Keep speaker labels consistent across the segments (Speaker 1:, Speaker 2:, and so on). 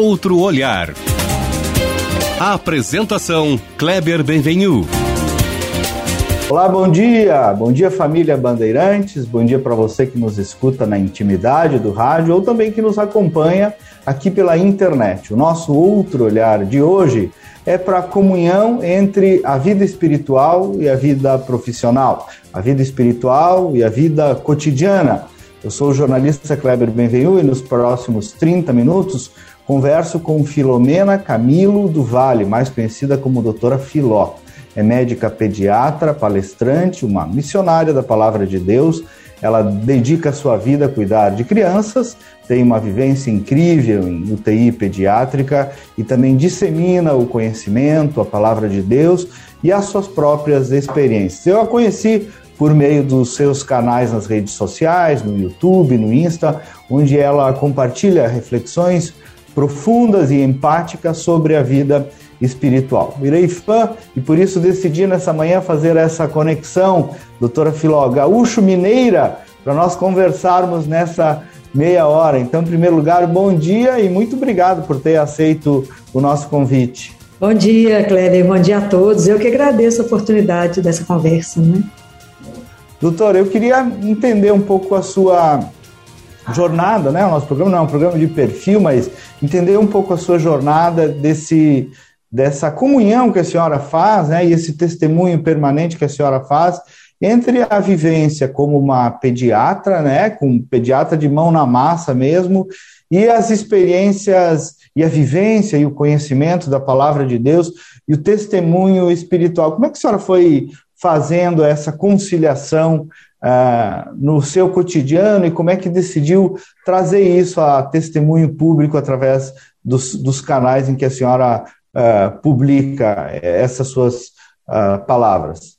Speaker 1: outro olhar. A apresentação Kleber Benvenu.
Speaker 2: Olá, bom dia. Bom dia, família Bandeirantes. Bom dia para você que nos escuta na intimidade do rádio ou também que nos acompanha aqui pela internet. O nosso outro olhar de hoje é para a comunhão entre a vida espiritual e a vida profissional, a vida espiritual e a vida cotidiana. Eu sou o jornalista Kleber Benvenu e nos próximos 30 minutos converso com Filomena Camilo do Vale, mais conhecida como doutora Filó. É médica pediatra, palestrante, uma missionária da Palavra de Deus. Ela dedica sua vida a cuidar de crianças, tem uma vivência incrível em UTI pediátrica e também dissemina o conhecimento, a Palavra de Deus e as suas próprias experiências. Eu a conheci por meio dos seus canais nas redes sociais, no YouTube, no Insta, onde ela compartilha reflexões profundas e empáticas sobre a vida espiritual. Virei fã e por isso decidi nessa manhã fazer essa conexão, doutora Filó Gaúcho Mineira, para nós conversarmos nessa meia hora. Então, em primeiro lugar, bom dia e muito obrigado por ter aceito o nosso convite.
Speaker 3: Bom dia, Kleber, bom dia a todos. Eu que agradeço a oportunidade dessa conversa. Né?
Speaker 2: Doutor, eu queria entender um pouco a sua jornada, né? O nosso programa não é um programa de perfil, mas entender um pouco a sua jornada desse dessa comunhão que a senhora faz, né? E esse testemunho permanente que a senhora faz entre a vivência como uma pediatra, né? Com pediatra de mão na massa mesmo, e as experiências e a vivência e o conhecimento da palavra de Deus e o testemunho espiritual. Como é que a senhora foi fazendo essa conciliação uh, no seu cotidiano e como é que decidiu trazer isso a testemunho público através dos, dos canais em que a senhora uh, publica essas suas uh, palavras?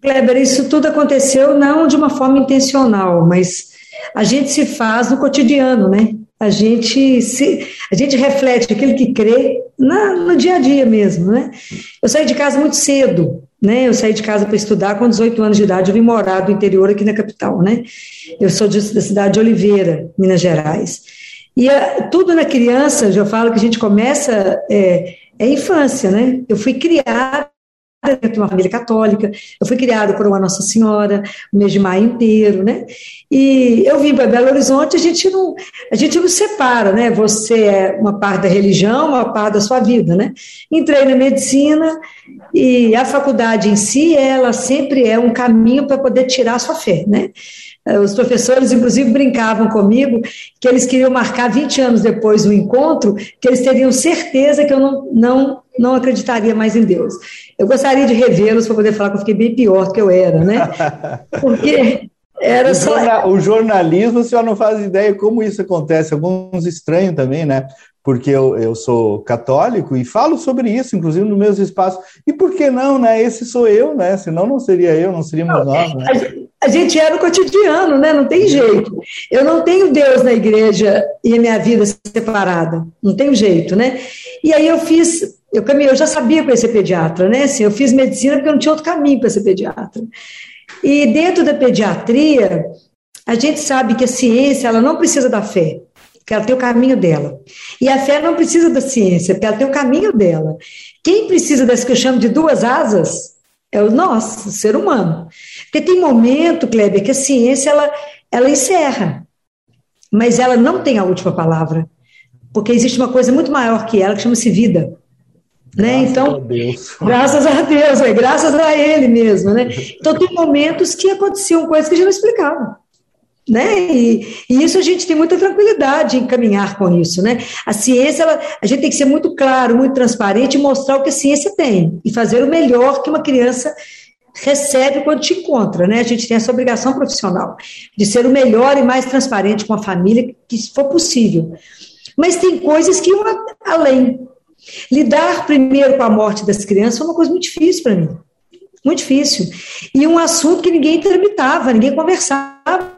Speaker 3: Kleber, isso tudo aconteceu não de uma forma intencional, mas a gente se faz no cotidiano, né? A gente se, a gente reflete aquilo que crê na, no dia a dia mesmo, né? Eu saí de casa muito cedo, né? Eu saí de casa para estudar com 18 anos de idade, eu vim morar do interior aqui na capital, né? Eu sou de, da cidade de Oliveira, Minas Gerais. E a, tudo na criança, eu falo que a gente começa é, é infância, né? Eu fui criada dentro de uma família católica, eu fui criada por uma Nossa Senhora, o mês de maio inteiro, né? E eu vim para Belo Horizonte, a gente não, a gente não separa, né? Você é uma parte da religião, uma parte da sua vida, né? Entrei na medicina e a faculdade em si, ela sempre é um caminho para poder tirar a sua fé, né? Os professores, inclusive, brincavam comigo que eles queriam marcar 20 anos depois do encontro, que eles teriam certeza que eu não, não, não acreditaria mais em Deus. Eu gostaria de revê-los para poder falar que eu fiquei bem pior do que eu era, né? Porque era
Speaker 2: o
Speaker 3: só.
Speaker 2: Jornal, o jornalismo, a senhora não faz ideia como isso acontece. Alguns estranhos também, né? Porque eu, eu sou católico e falo sobre isso, inclusive nos meus espaços. E por que não, né? Esse sou eu, né? Senão não seria eu, não seríamos não, nós. Né?
Speaker 3: A gente era o cotidiano, né? Não tem jeito. Eu não tenho Deus na igreja e a minha vida separada. Não tem jeito, né? E aí eu fiz eu caminhei, eu já sabia que eu ia ser pediatra, né? Assim, eu fiz medicina porque eu não tinha outro caminho para ser pediatra. E dentro da pediatria, a gente sabe que a ciência ela não precisa da fé, porque ela tem o caminho dela. E a fé não precisa da ciência, porque ela tem o caminho dela. Quem precisa das que eu chamo de duas asas é o nosso, o ser humano. Porque tem momento, Kleber, que a ciência ela, ela encerra, mas ela não tem a última palavra, porque existe uma coisa muito maior que ela que chama-se vida. Né?
Speaker 2: Graças
Speaker 3: então,
Speaker 2: a Deus.
Speaker 3: graças a Deus, é graças a Ele mesmo, né? Então tem momentos que aconteciam coisas que a gente não explicava. Né? E, e, isso a gente tem muita tranquilidade em caminhar com isso, né? A ciência, ela, a gente tem que ser muito claro, muito transparente e mostrar o que a ciência tem e fazer o melhor que uma criança recebe quando te encontra, né? A gente tem essa obrigação profissional de ser o melhor e mais transparente com a família que for possível. Mas tem coisas que vão além, Lidar primeiro com a morte das crianças foi uma coisa muito difícil para mim. Muito difícil. E um assunto que ninguém tramitava, ninguém conversava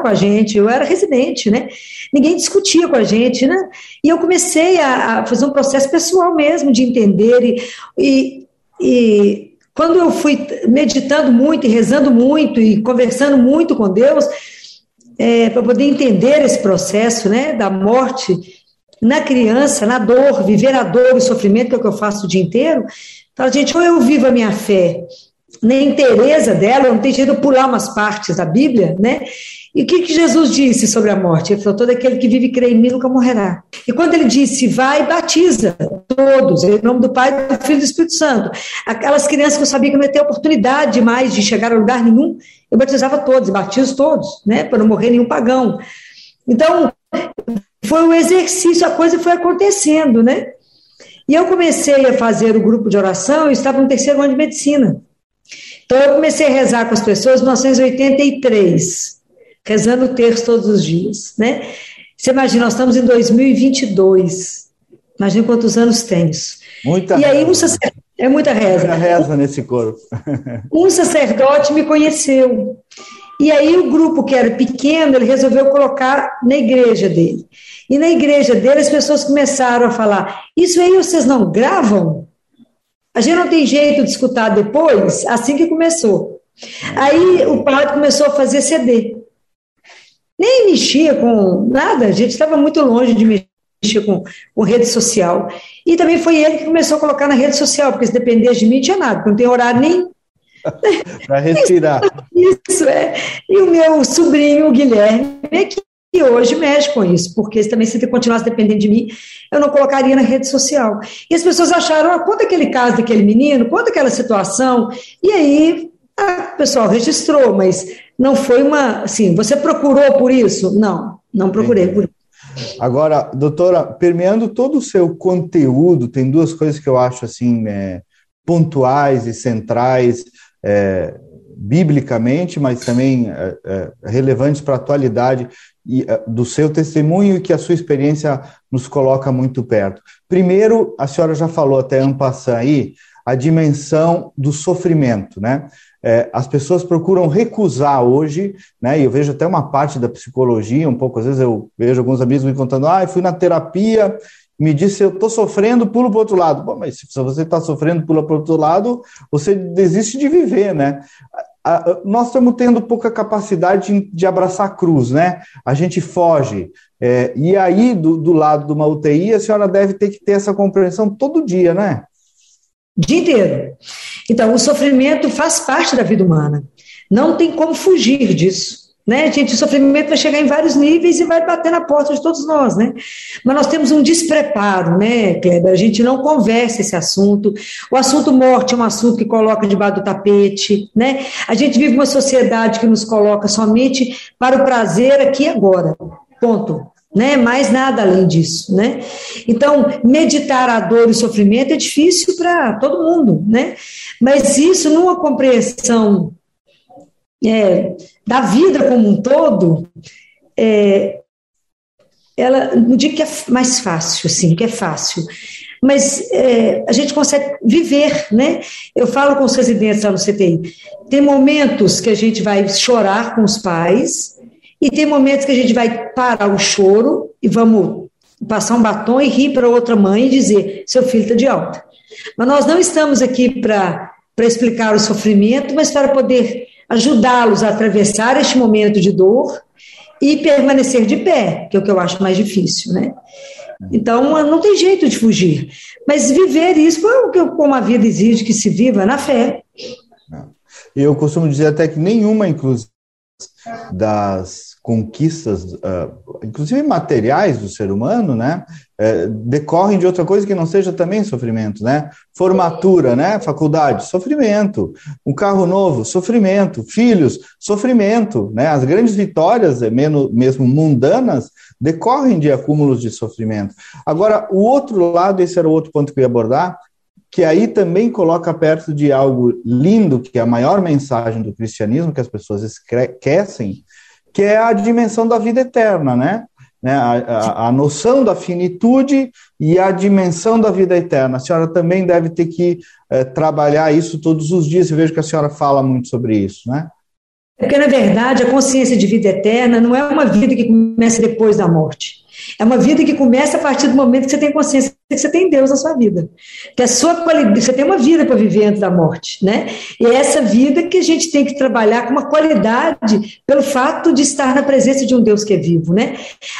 Speaker 3: com a gente. Eu era residente, né? Ninguém discutia com a gente, né? E eu comecei a, a fazer um processo pessoal mesmo de entender. E, e, e quando eu fui meditando muito e rezando muito e conversando muito com Deus, é, para poder entender esse processo né, da morte na criança, na dor, viver a dor e o sofrimento, que é o que eu faço o dia inteiro, fala, gente, ou eu vivo a minha fé na inteireza dela, não tem jeito de pular umas partes da Bíblia, né? E o que, que Jesus disse sobre a morte? Ele falou: todo aquele que vive e crê em mim nunca morrerá. E quando ele disse, vai, batiza todos, em nome do Pai, do Filho e do Espírito Santo. Aquelas crianças que eu sabia que não ia ter oportunidade mais de chegar a lugar nenhum, eu batizava todos, batizo todos, né? Para não morrer nenhum pagão. Então, foi um exercício, a coisa foi acontecendo, né? E eu comecei a fazer o grupo de oração, eu estava no terceiro ano de medicina. Então, eu comecei a rezar com as pessoas em 1983 rezando o terço todos os dias, né? Você imagina, nós estamos em 2022. Imagina quantos anos tem isso.
Speaker 2: Muita
Speaker 3: e aí um sacerdote, é muita reza.
Speaker 2: Muita reza nesse corpo.
Speaker 3: um sacerdote me conheceu. E aí o grupo que era pequeno, ele resolveu colocar na igreja dele. E na igreja dele as pessoas começaram a falar: "Isso aí vocês não gravam? A gente não tem jeito de escutar depois?" Assim que começou. Aí o padre começou a fazer CD nem mexia com nada, a gente estava muito longe de mexer com, com rede social. E também foi ele que começou a colocar na rede social, porque se depender de mim, tinha nada, não tem horário nem.
Speaker 2: Para respirar.
Speaker 3: Isso, é. E o meu sobrinho, o Guilherme, é que hoje mexe com isso, porque também se continuasse dependendo de mim, eu não colocaria na rede social. E as pessoas acharam, ah, conta aquele caso daquele menino, conta aquela situação, e aí o pessoal registrou, mas não foi uma, assim, você procurou por isso? Não, não procurei por isso.
Speaker 2: Agora, doutora, permeando todo o seu conteúdo, tem duas coisas que eu acho assim é, pontuais e centrais, é, biblicamente, mas também é, é relevantes para a atualidade e, é, do seu testemunho e que a sua experiência nos coloca muito perto. Primeiro, a senhora já falou até Ampassan aí, a dimensão do sofrimento, né? é, as pessoas procuram recusar hoje, né? E eu vejo até uma parte da psicologia, um pouco, às vezes eu vejo alguns amigos me contando, ah, fui na terapia, me disse, eu estou sofrendo, pulo para o outro lado. Bom, mas se você está sofrendo, pula para o outro lado, você desiste de viver, né? Nós estamos tendo pouca capacidade de abraçar a cruz, né? A gente foge. É, e aí, do, do lado de uma UTI, a senhora deve ter que ter essa compreensão todo dia, né?
Speaker 3: Dia inteiro. Então, o sofrimento faz parte da vida humana. Não tem como fugir disso. Né, gente, o sofrimento vai chegar em vários níveis e vai bater na porta de todos nós, né? Mas nós temos um despreparo, né, Kleber? A gente não conversa esse assunto. O assunto morte é um assunto que coloca debaixo do tapete, né? A gente vive uma sociedade que nos coloca somente para o prazer aqui e agora. Ponto né? Mais nada além disso, né? Então, meditar a dor e o sofrimento é difícil para todo mundo, né? Mas isso numa compreensão é, da vida como um todo, é, ela não digo que é mais fácil, assim, que é fácil, mas é, a gente consegue viver, né? Eu falo com os residentes lá no CTI, tem momentos que a gente vai chorar com os pais, e tem momentos que a gente vai parar o choro e vamos passar um batom e rir para outra mãe e dizer: seu filho está de alta. Mas nós não estamos aqui para explicar o sofrimento, mas para poder ajudá-los a atravessar este momento de dor e permanecer de pé, que é o que eu acho mais difícil, né? Então, não tem jeito de fugir. Mas viver isso como a vida exige que se viva, na fé.
Speaker 2: Eu costumo dizer até que nenhuma, inclusive, das conquistas, uh, inclusive materiais do ser humano, né, é, decorrem de outra coisa que não seja também sofrimento, né? Formatura, né? Faculdade, sofrimento. Um carro novo, sofrimento. Filhos, sofrimento, né? As grandes vitórias, é, mesmo mundanas, decorrem de acúmulos de sofrimento. Agora, o outro lado, esse era o outro ponto que eu ia abordar, que aí também coloca perto de algo lindo, que é a maior mensagem do cristianismo, que as pessoas esquecem, que é a dimensão da vida eterna, né? né? A, a, a, noção da finitude e a dimensão da vida eterna. A senhora também deve ter que é, trabalhar isso todos os dias. Eu vejo que a senhora fala muito sobre isso, né?
Speaker 3: Porque, na verdade, a consciência de vida eterna não é uma vida que começa depois da morte. É uma vida que começa a partir do momento que você tem consciência que você tem Deus na sua vida. Que a sua qualidade, você tem uma vida para viver antes da morte, né? E é essa vida que a gente tem que trabalhar com uma qualidade pelo fato de estar na presença de um Deus que é vivo, né?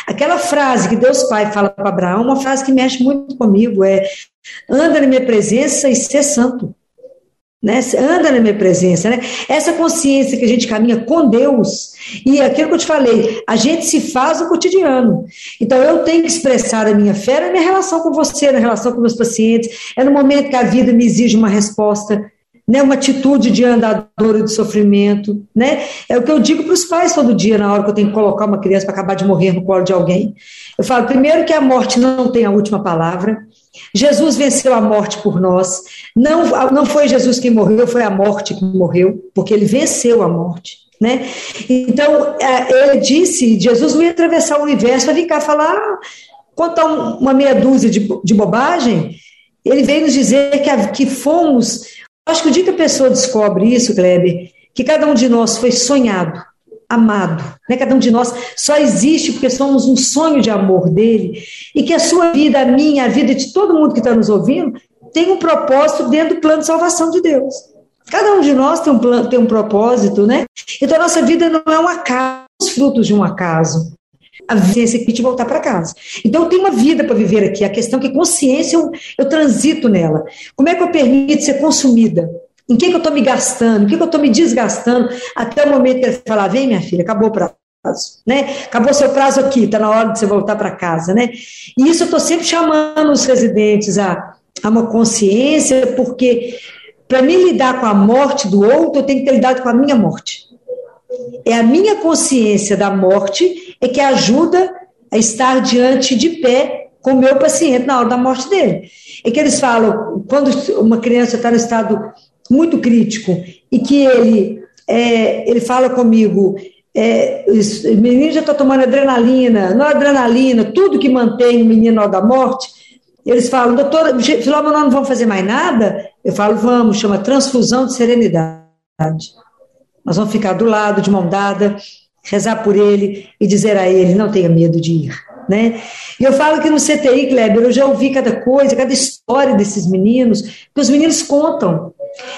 Speaker 3: Aquela frase que Deus Pai fala para Abraão, uma frase que mexe muito comigo, é anda na minha presença e ser santo né? Anda na minha presença, né? Essa consciência que a gente caminha com Deus e aquilo que eu te falei, a gente se faz no cotidiano. Então eu tenho que expressar a minha fé na minha relação com você, na relação com meus pacientes. É no momento que a vida me exige uma resposta, né? Uma atitude de andador e de sofrimento, né? É o que eu digo para os pais todo dia na hora que eu tenho que colocar uma criança para acabar de morrer no colo de alguém. Eu falo primeiro que a morte não tem a última palavra. Jesus venceu a morte por nós. Não, não foi Jesus quem morreu, foi a morte que morreu, porque ele venceu a morte. Né? Então, é, ele disse: Jesus não ia atravessar o universo vir cá falar, contar uma meia dúzia de, de bobagem. Ele veio nos dizer que, que fomos. Acho que o dia que a pessoa descobre isso, Kleber, que cada um de nós foi sonhado amado. Né? Cada um de nós só existe porque somos um sonho de amor dele. E que a sua vida, a minha, a vida de todo mundo que está nos ouvindo, tem um propósito dentro do plano de salvação de Deus. Cada um de nós tem um, plano, tem um propósito, né? Então, a nossa vida não é um acaso, os frutos de um acaso. A vivência que te voltar para casa. Então, eu tenho uma vida para viver aqui. A questão é que consciência eu, eu transito nela. Como é que eu permito ser consumida? Em que, que eu estou me gastando? Em que, que eu estou me desgastando? Até o momento que ele falar, vem minha filha, acabou o prazo. Né? Acabou seu prazo aqui, está na hora de você voltar para casa. Né? E isso eu estou sempre chamando os residentes a, a uma consciência, porque para me lidar com a morte do outro, eu tenho que ter lidado com a minha morte. É a minha consciência da morte é que ajuda a estar diante de pé com o meu paciente na hora da morte dele. É que eles falam, quando uma criança está no estado muito crítico, e que ele, é, ele fala comigo, é, o menino já está tomando adrenalina, não adrenalina, tudo que mantém o menino na hora da morte, eles falam, doutora, Filó, nós não vamos fazer mais nada? Eu falo, vamos, chama transfusão de serenidade. Nós vamos ficar do lado, de mão dada, rezar por ele e dizer a ele, não tenha medo de ir. Né? E eu falo que no CTI, Kleber, eu já ouvi cada coisa, cada história desses meninos, que os meninos contam.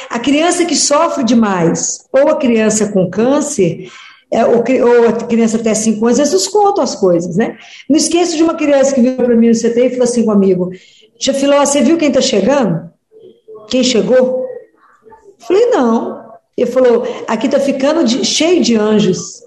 Speaker 3: A criança que sofre demais, ou a criança com câncer, é, ou, ou, a criança até 5 anos, eles contam as coisas, né? Não esqueço de uma criança que veio para mim no CT e falou assim comigo: Tia Filó, você viu quem está chegando? Quem chegou? Eu falei, não. Ele falou: aqui está ficando de, cheio de anjos.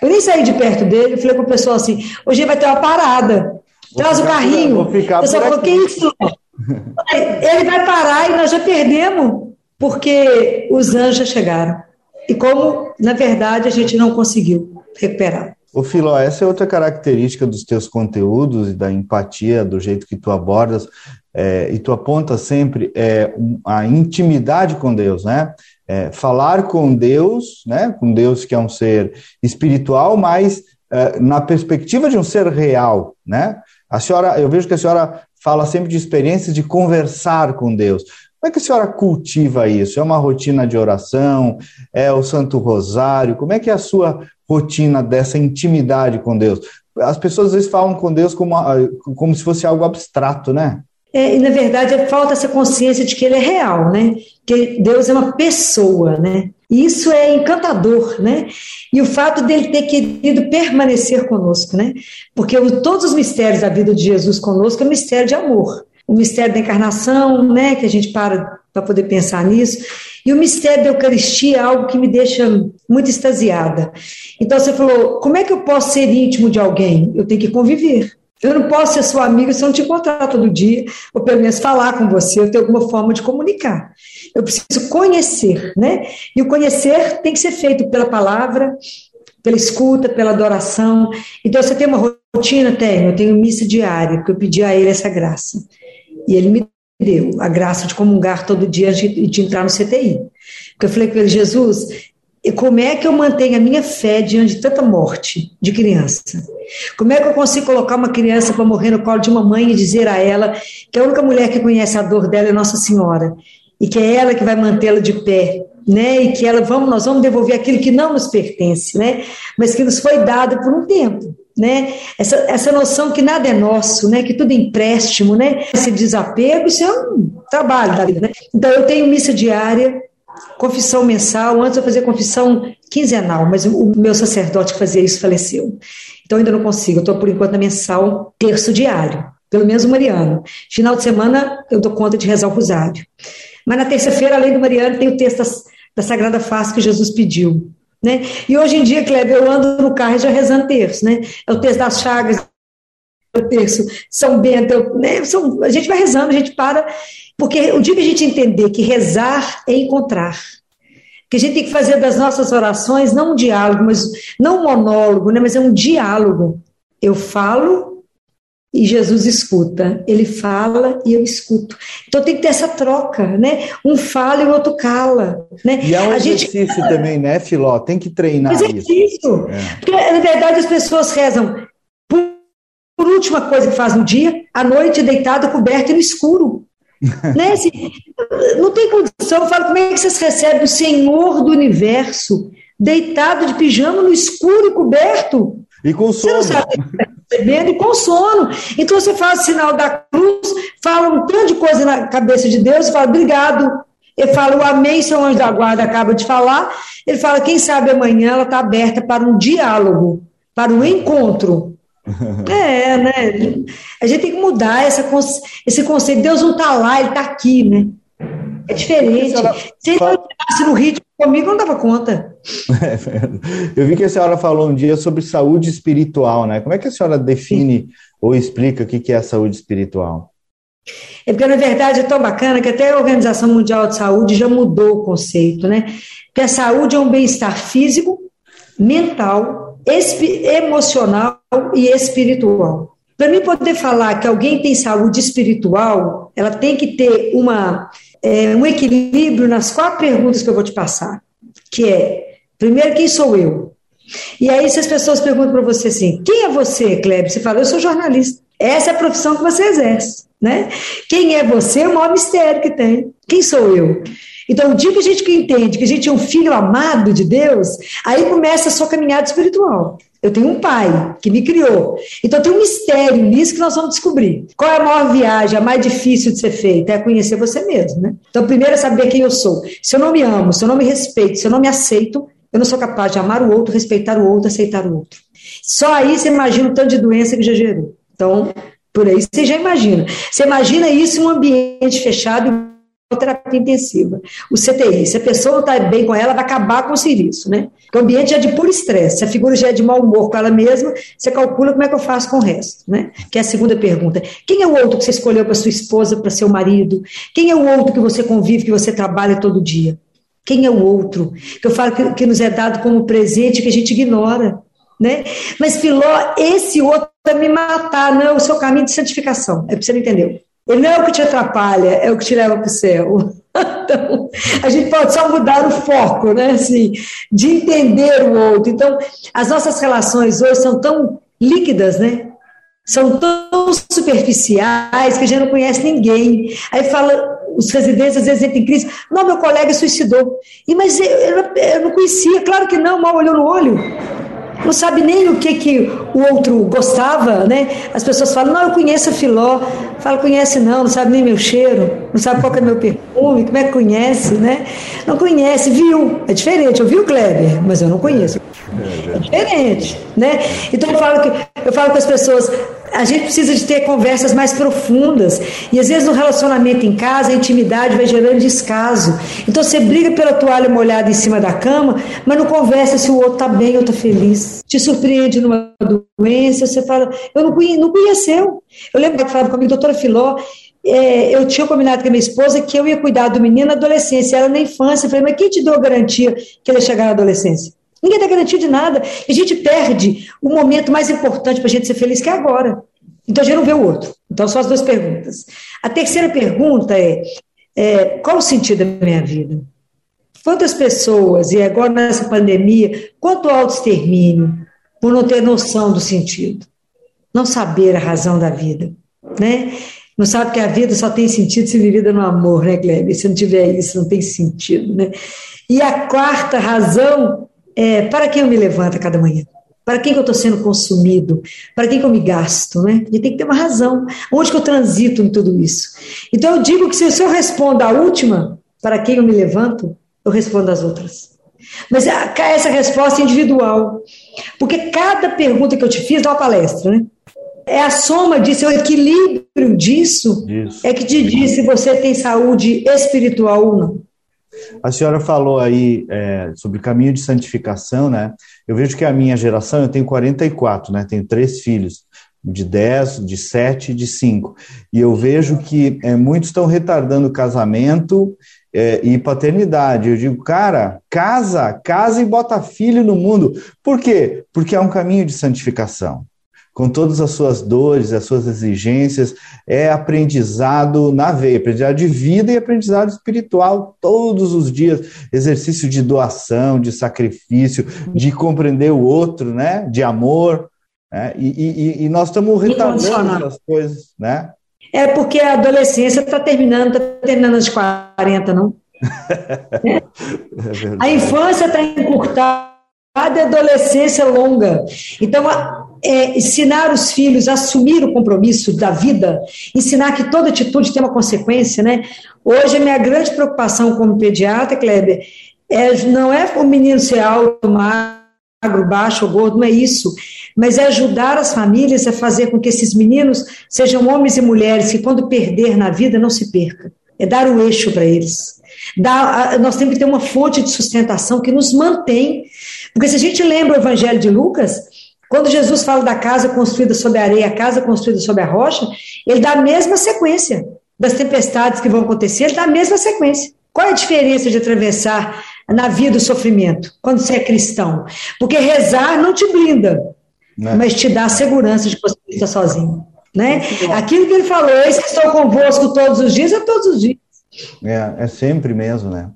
Speaker 3: Eu nem saí de perto dele, falei com o pessoal assim: hoje vai ter uma parada. Traz o carrinho. Vou ficar o pessoal falou: que isso? Ele vai parar e nós já perdemos porque os anjos já chegaram. E como, na verdade, a gente não conseguiu recuperar.
Speaker 2: O Filó, essa é outra característica dos teus conteúdos e da empatia, do jeito que tu abordas, é, e tu aponta sempre é, a intimidade com Deus, né? É, falar com Deus, né? Com Deus que é um ser espiritual, mas é, na perspectiva de um ser real, né? A senhora, eu vejo que a senhora fala sempre de experiências de conversar com Deus. Como é que a senhora cultiva isso? É uma rotina de oração? É o Santo Rosário? Como é que é a sua rotina dessa intimidade com Deus? As pessoas às vezes falam com Deus como, como se fosse algo abstrato, né?
Speaker 3: É, e na verdade falta essa consciência de que ele é real, né? Que Deus é uma pessoa, né? E isso é encantador, né? E o fato dele ter querido permanecer conosco, né? Porque todos os mistérios da vida de Jesus conosco é um mistério de amor o mistério da encarnação, né, que a gente para para poder pensar nisso, e o mistério da Eucaristia é algo que me deixa muito extasiada. Então você falou, como é que eu posso ser íntimo de alguém? Eu tenho que conviver. Eu não posso ser sua amiga se eu não te encontrar todo dia, ou pelo menos falar com você, eu tenho alguma forma de comunicar. Eu preciso conhecer, né? E o conhecer tem que ser feito pela palavra, pela escuta, pela adoração. Então, você tem uma rotina? Tenho. Eu tenho missa diária, porque eu pedi a ele essa graça. E ele me deu a graça de comungar todo dia e de entrar no CTI. Porque eu falei com ele, Jesus, como é que eu mantenho a minha fé diante de tanta morte de criança? Como é que eu consigo colocar uma criança para morrer no colo de uma mãe e dizer a ela que a única mulher que conhece a dor dela é Nossa Senhora e que é ela que vai mantê-la de pé, né? E que ela vamos nós vamos devolver aquilo que não nos pertence, né? Mas que nos foi dado por um tempo. né? Essa, essa noção que nada é nosso, né? Que tudo é empréstimo, né? Esse desapego, isso é um trabalho da vida, né? Então eu tenho missa diária, confissão mensal, antes eu fazia confissão quinzenal, mas o meu sacerdote que fazia isso faleceu. Então ainda não consigo, eu estou por enquanto na mensal terço diário, pelo menos o Mariano. Final de semana eu dou conta de rezar o rosário. Mas na terça-feira, além do Mariano, tem o texto da, da Sagrada Face que Jesus pediu. Né? E hoje em dia, Kleber, eu ando no carro já rezando terço, né? É o texto das chagas, o terço São Bento, é né? São, a gente vai rezando, a gente para, porque o dia que a gente entender que rezar é encontrar, que a gente tem que fazer das nossas orações não um diálogo, mas não um monólogo, né? Mas é um diálogo. Eu falo e Jesus escuta. Ele fala e eu escuto. Então tem que ter essa troca, né? Um fala e o outro cala. Né?
Speaker 2: E é um a exercício gente... também, né, Filó? Tem que treinar
Speaker 3: exercício. isso. É. Porque, na verdade, as pessoas rezam por, última coisa que faz no dia, à noite, deitado, coberto e no escuro. né? Assim, não tem condição. Eu falo, como é que vocês recebem o Senhor do universo deitado de pijama no escuro e coberto?
Speaker 2: E com sono. Você não sabe
Speaker 3: bebendo e com sono. Então você faz o sinal da cruz, fala um tanto de coisa na cabeça de Deus e fala, obrigado. Ele fala, o amém, seu anjo da guarda acaba de falar. Ele fala, quem sabe amanhã ela está aberta para um diálogo, para um encontro. É, né? A gente tem que mudar essa, esse conceito. Deus não está lá, ele está aqui, né? É diferente. Se ele não estivesse no ritmo comigo, eu não dava conta.
Speaker 2: eu vi que a senhora falou um dia sobre saúde espiritual, né? Como é que a senhora define Sim. ou explica o que é a saúde espiritual?
Speaker 3: É porque, na verdade, é tão bacana que até a Organização Mundial de Saúde já mudou o conceito, né? Que a saúde é um bem-estar físico, mental, emocional e espiritual. Para mim poder falar que alguém tem saúde espiritual, ela tem que ter uma é, um equilíbrio nas quatro perguntas que eu vou te passar, que é, primeiro, quem sou eu? E aí, se as pessoas perguntam para você assim, quem é você, Kleber? Você fala, eu sou jornalista. Essa é a profissão que você exerce, né? Quem é você é o maior mistério que tem. Quem sou eu? Então, o dia que a gente entende que a gente é um filho amado de Deus, aí começa a sua caminhada espiritual. Eu tenho um pai que me criou. Então tem um mistério nisso que nós vamos descobrir. Qual é a maior viagem, a mais difícil de ser feita? É conhecer você mesmo, né? Então, primeiro é saber quem eu sou. Se eu não me amo, se eu não me respeito, se eu não me aceito, eu não sou capaz de amar o outro, respeitar o outro, aceitar o outro. Só aí você imagina o tanto de doença que já gerou. Então, por aí você já imagina. Você imagina isso em um ambiente fechado terapia intensiva, o CTI. Se a pessoa não está bem com ela, vai acabar com o serviço, né? Porque o ambiente é de puro estresse. Se a figura já é de mau humor com ela mesma, você calcula como é que eu faço com o resto, né? Que é a segunda pergunta. Quem é o outro que você escolheu para sua esposa, para seu marido? Quem é o outro que você convive, que você trabalha todo dia? Quem é o outro? Que eu falo que, que nos é dado como presente que a gente ignora, né? Mas Filó, esse outro vai me matar, não é o seu caminho de santificação. É para você não entendeu. Ele não é o que te atrapalha, é o que te leva para o céu. Então, a gente pode só mudar o foco, né? Assim, de entender o outro. Então, as nossas relações hoje são tão líquidas, né? São tão superficiais que a gente não conhece ninguém. Aí fala, os residentes às vezes entram em crise. Não, meu colega suicidou. E, mas eu, eu, eu não conhecia, claro que não, mal olhou no olho não sabe nem o que, que o outro gostava, né? As pessoas falam, não, eu conheço a Filó. Fala, conhece não, não sabe nem meu cheiro, não sabe qual é meu perfume, como é que conhece, né? Não conhece, viu. É diferente, eu vi o Kleber, mas eu não conheço. É diferente, né? Então eu falo, que, eu falo com as pessoas, a gente precisa de ter conversas mais profundas. E às vezes no relacionamento em casa, a intimidade vai gerando descaso. Então você briga pela toalha molhada em cima da cama, mas não conversa se o outro está bem ou está feliz. Te surpreende numa doença, você fala, eu não, conhe, não conheceu. Eu lembro que falava comigo, doutora Filó, é, eu tinha combinado com a minha esposa que eu ia cuidar do menino na adolescência, ela na infância. Eu falei, mas quem te deu a garantia que ele ia chegar na adolescência? Ninguém está garantido de nada. E a gente perde o momento mais importante para a gente ser feliz, que é agora. Então a gente não vê o outro. Então são as duas perguntas. A terceira pergunta é, é qual o sentido da minha vida? Quantas pessoas, e agora nessa pandemia, quanto auto-extermínio por não ter noção do sentido? Não saber a razão da vida, né? Não sabe que a vida só tem sentido se vivida no amor, né, Kleber? Se não tiver isso, não tem sentido, né? E a quarta razão é para quem eu me levanto cada manhã? Para quem que eu estou sendo consumido? Para quem que eu me gasto? Né? E tem que ter uma razão. Onde que eu transito em tudo isso? Então eu digo que se eu respondo a última, para quem eu me levanto, eu respondo as outras. Mas essa resposta é individual. Porque cada pergunta que eu te fiz dá uma palestra, né? É a soma disso, é o equilíbrio disso Isso. é que te diz se você tem saúde espiritual ou não.
Speaker 2: A senhora falou aí é, sobre caminho de santificação, né? Eu vejo que a minha geração, eu tenho 44, né? Tenho três filhos, de 10, de 7 e de 5. E eu vejo que é, muitos estão retardando casamento é, e paternidade. Eu digo, cara, casa, casa e bota filho no mundo. Por quê? Porque é um caminho de santificação com todas as suas dores, as suas exigências, é aprendizado na veia, aprendizado de vida e aprendizado espiritual todos os dias, exercício de doação, de sacrifício, de compreender o outro, né? De amor, né? E, e, e nós estamos retardando as coisas, né?
Speaker 3: É porque a adolescência está terminando, está terminando aos 40, não? é a infância está encurtada, a adolescência longa. Então, é, ensinar os filhos a assumir o compromisso da vida, ensinar que toda atitude tem uma consequência, né? Hoje, a minha grande preocupação como pediatra, Kleber, é, não é o menino ser alto, magro, baixo ou gordo, não é isso, mas é ajudar as famílias a fazer com que esses meninos sejam homens e mulheres que, quando perder na vida, não se perca. É dar o eixo para eles. Dar, nós temos que ter uma fonte de sustentação que nos mantém. Porque se a gente lembra o Evangelho de Lucas, quando Jesus fala da casa construída sobre a areia, a casa construída sobre a rocha, ele dá a mesma sequência das tempestades que vão acontecer, ele dá a mesma sequência. Qual é a diferença de atravessar na vida o sofrimento quando você é cristão? Porque rezar não te blinda, né? mas te dá a segurança de que você está sozinho. Né? Aquilo que ele falou, esse que estou convosco todos os dias, é todos os dias.
Speaker 2: É, é sempre mesmo, né?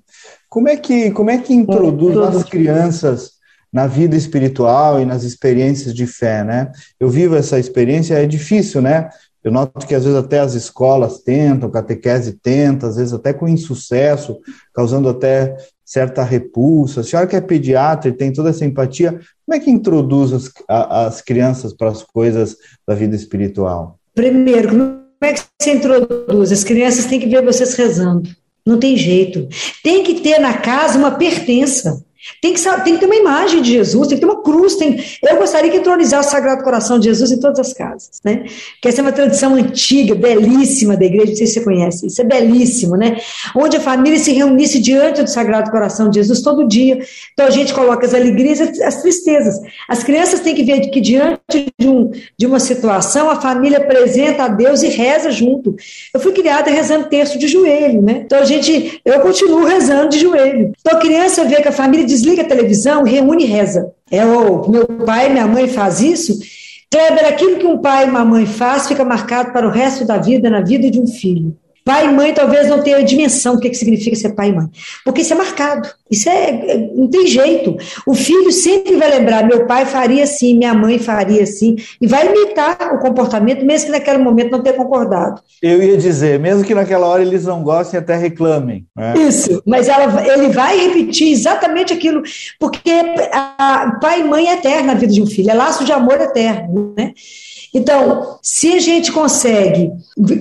Speaker 2: Como é que, como é que introduz as crianças na vida espiritual e nas experiências de fé, né? Eu vivo essa experiência, é difícil, né? Eu noto que às vezes até as escolas tentam, catequese tenta, às vezes até com insucesso, causando até certa repulsa. A senhora que é pediatra e tem toda essa empatia, como é que introduz as, as crianças para as coisas da vida espiritual?
Speaker 3: Primeiro, como é que se introduz? As crianças têm que ver vocês rezando. Não tem jeito. Tem que ter na casa uma pertença. Tem que, tem que ter uma imagem de Jesus, tem que ter uma cruz. Tem, eu gostaria que entronizasse o Sagrado Coração de Jesus em todas as casas, né? Que essa é uma tradição antiga, belíssima da igreja, não sei se você conhece, isso é belíssimo, né? Onde a família se reunisse diante do Sagrado Coração de Jesus todo dia. Então a gente coloca as alegrias e as tristezas. As crianças têm que ver que diante de, um, de uma situação, a família apresenta a Deus e reza junto. Eu fui criada rezando texto de joelho, né? Então a gente, eu continuo rezando de joelho. Então a criança vê que a família desliga a televisão, reúne e reza. É o meu pai, minha mãe faz isso. Kleber, aquilo que um pai e uma mãe faz fica marcado para o resto da vida, na vida de um filho. Pai e mãe talvez não tenham a dimensão do que, que significa ser pai e mãe, porque isso é marcado, isso é, é, não tem jeito. O filho sempre vai lembrar: meu pai faria assim, minha mãe faria assim, e vai imitar o comportamento, mesmo que naquele momento não tenha concordado.
Speaker 2: Eu ia dizer, mesmo que naquela hora eles não gostem, até reclamem.
Speaker 3: Né? Isso, mas ela, ele vai repetir exatamente aquilo, porque a, pai e mãe é eterna na vida de um filho, é laço de amor eterno, né? Então, se a gente consegue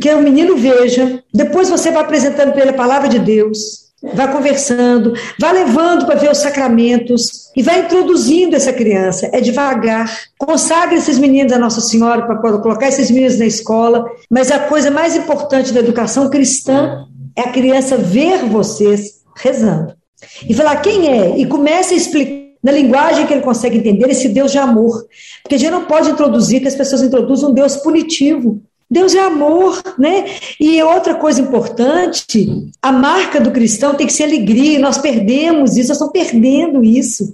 Speaker 3: que o menino veja, depois você vai apresentando pela palavra de Deus, vai conversando, vai levando para ver os sacramentos e vai introduzindo essa criança. É devagar. Consagre esses meninos a Nossa Senhora para colocar esses meninos na escola. Mas a coisa mais importante da educação cristã é a criança ver vocês rezando. E falar quem é, e comece a explicar na linguagem que ele consegue entender esse Deus de amor. Porque a gente não pode introduzir que as pessoas introduzam um Deus punitivo. Deus é amor, né? E outra coisa importante, a marca do cristão tem que ser alegria, nós perdemos isso, nós estamos perdendo isso.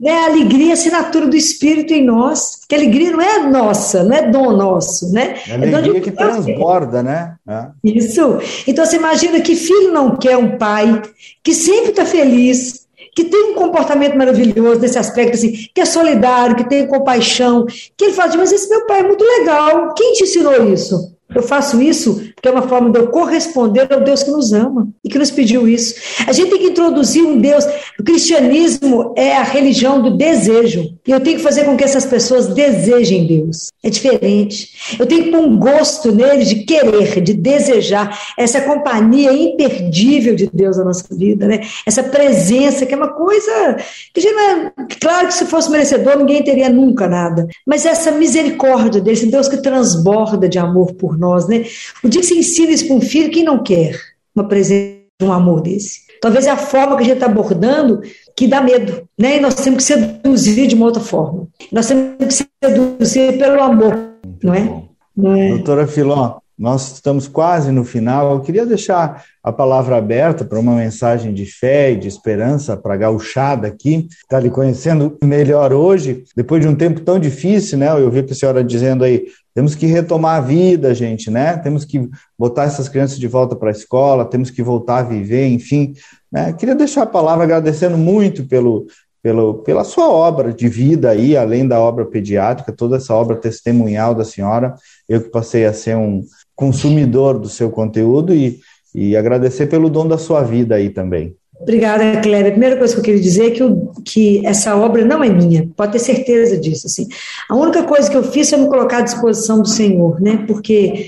Speaker 3: Né? A alegria é a assinatura do Espírito em nós, porque a alegria não é nossa, não é dom nosso, né?
Speaker 2: É a alegria é que transborda, né?
Speaker 3: É. Isso. Então você imagina que filho não quer um pai que sempre está feliz, que tem um comportamento maravilhoso nesse aspecto, assim, que é solidário, que tem compaixão, que ele fala, assim, mas esse meu pai é muito legal, quem te ensinou isso? Eu faço isso porque é uma forma de eu corresponder ao Deus que nos ama e que nos pediu isso. A gente tem que introduzir um Deus. O cristianismo é a religião do desejo. E eu tenho que fazer com que essas pessoas desejem Deus. É diferente. Eu tenho que pôr um gosto neles de querer, de desejar essa companhia imperdível de Deus na nossa vida, né? Essa presença que é uma coisa que já é, claro que se fosse merecedor ninguém teria nunca nada, mas essa misericórdia desse Deus que transborda de amor por nós, né? O dia que você ensina isso para um filho, quem não quer uma presença, um amor desse? Talvez é a forma que a gente está abordando que dá medo, né? E nós temos que seduzir de uma outra forma. Nós temos que seduzir pelo amor, não é?
Speaker 2: Não é? Doutora Filó, nós estamos quase no final. Eu queria deixar a palavra aberta para uma mensagem de fé e de esperança para a gauchada aqui, que está lhe conhecendo melhor hoje, depois de um tempo tão difícil, né? Eu vi a senhora dizendo aí, temos que retomar a vida, gente, né? Temos que botar essas crianças de volta para a escola, temos que voltar a viver, enfim. Né? Queria deixar a palavra agradecendo muito pelo, pelo, pela sua obra de vida aí, além da obra pediátrica, toda essa obra testemunhal da senhora. Eu que passei a ser um consumidor do seu conteúdo e, e agradecer pelo dom da sua vida aí também.
Speaker 3: Obrigada, Cléber. A primeira coisa que eu queria dizer é que, eu, que essa obra não é minha, pode ter certeza disso. Assim. A única coisa que eu fiz foi me colocar à disposição do Senhor, né? porque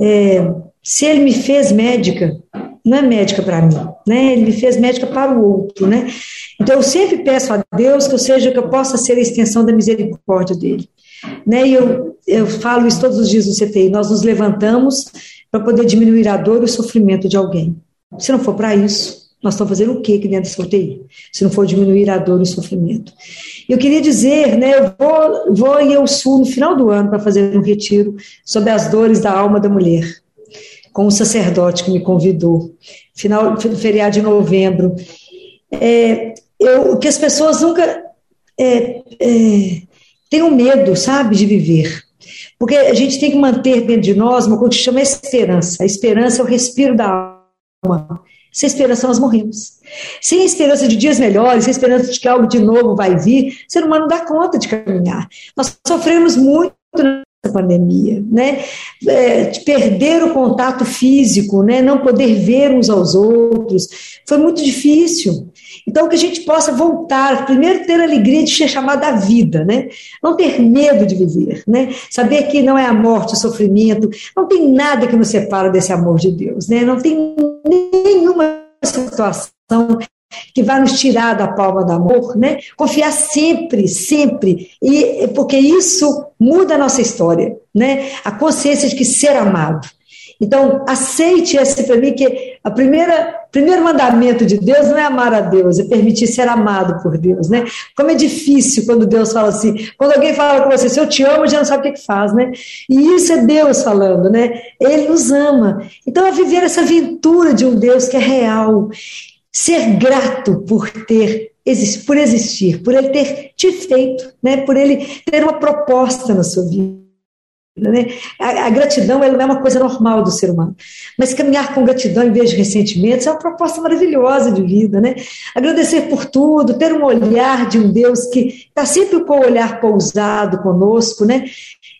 Speaker 3: é, se Ele me fez médica, não é médica para mim, né? Ele me fez médica para o outro, né? Então eu sempre peço a Deus que eu seja que eu possa ser a extensão da misericórdia dele. Né? E eu, eu falo isso todos os dias no CTI, nós nos levantamos para poder diminuir a dor e o sofrimento de alguém. Se não for para isso, nós estamos fazendo o que aqui dentro da CTI? Se não for diminuir a dor e o sofrimento. Eu queria dizer, né, eu vou, vou ir ao Sul no final do ano para fazer um retiro sobre as dores da alma da mulher, com o sacerdote que me convidou, final do feriado de novembro. É, eu, que as pessoas nunca é, é, tenham medo, sabe, de viver. Porque a gente tem que manter dentro de nós uma coisa que chama esperança. A esperança é o respiro da alma. Sem esperança nós morremos. Sem esperança de dias melhores, sem esperança de que algo de novo vai vir, o ser humano não dá conta de caminhar. Nós sofremos muito pandemia, né? É, de perder o contato físico, né? Não poder ver uns aos outros. Foi muito difícil. Então, que a gente possa voltar, primeiro ter a alegria de ser chamada à vida, né? Não ter medo de viver, né? Saber que não é a morte, o sofrimento, não tem nada que nos separa desse amor de Deus, né? Não tem nenhuma situação que vai nos tirar da palma do amor, né? Confiar sempre, sempre, e porque isso muda a nossa história, né? A consciência de que ser amado. Então, aceite esse para mim que a primeira primeiro mandamento de Deus não é amar a Deus, é permitir ser amado por Deus, né? Como é difícil quando Deus fala assim, quando alguém fala com você, se eu te amo, já não sabe o que, que faz, né? E isso é Deus falando, né? Ele nos ama. Então, é viver essa aventura de um Deus que é real, ser grato por ter por existir, por ele ter te feito, né? Por ele ter uma proposta na sua vida. Né? A, a, gratidão ela não é uma coisa normal do ser humano, mas caminhar com gratidão em vez de ressentimentos é uma proposta maravilhosa de vida. Né? Agradecer por tudo, ter um olhar de um Deus que está sempre com o olhar pousado conosco, né?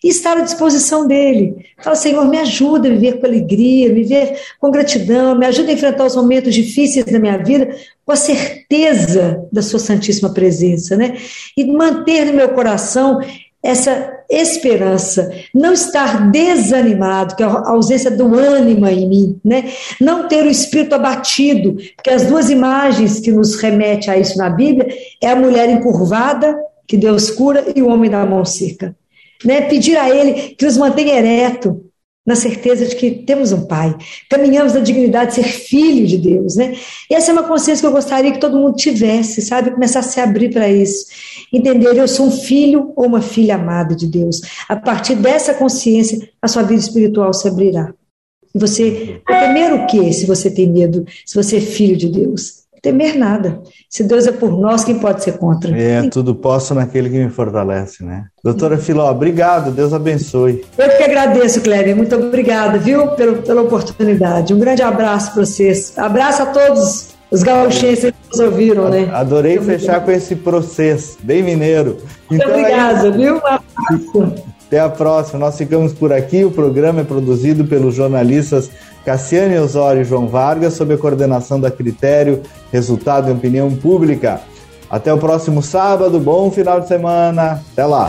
Speaker 3: e estar à disposição dele. Fala, Senhor, me ajuda a viver com alegria, viver com gratidão, me ajuda a enfrentar os momentos difíceis da minha vida com a certeza da sua santíssima presença, né? E manter no meu coração essa esperança, não estar desanimado, que é a ausência do ânimo em mim, né? Não ter o espírito abatido, porque as duas imagens que nos remete a isso na Bíblia é a mulher encurvada, que Deus cura, e o homem da mão seca. Né? Pedir a Ele que nos mantenha ereto, na certeza de que temos um Pai, caminhamos na dignidade de ser filho de Deus, né? E essa é uma consciência que eu gostaria que todo mundo tivesse, sabe? Começar a se abrir para isso. Entender, eu sou um filho ou uma filha amada de Deus. A partir dessa consciência, a sua vida espiritual se abrirá. E você, primeiro o que se você tem medo, se você é filho de Deus? Temer nada. Se Deus é por nós, quem pode ser contra?
Speaker 2: É, tudo posso naquele que me fortalece, né? Doutora Filó, obrigado, Deus abençoe.
Speaker 3: Eu que agradeço, Cléber, muito obrigada, viu, pelo, pela oportunidade. Um grande abraço para vocês. Abraço a todos os gauchenses que nos ouviram, né?
Speaker 2: Adorei fechar com esse processo, bem mineiro.
Speaker 3: Muito então, obrigada, é viu? Um abraço.
Speaker 2: Até a próxima. Nós ficamos por aqui. O programa é produzido pelos jornalistas Cassiane Osório e João Vargas, sob a coordenação da Critério, Resultado e Opinião Pública. Até o próximo sábado. Bom final de semana. Até lá.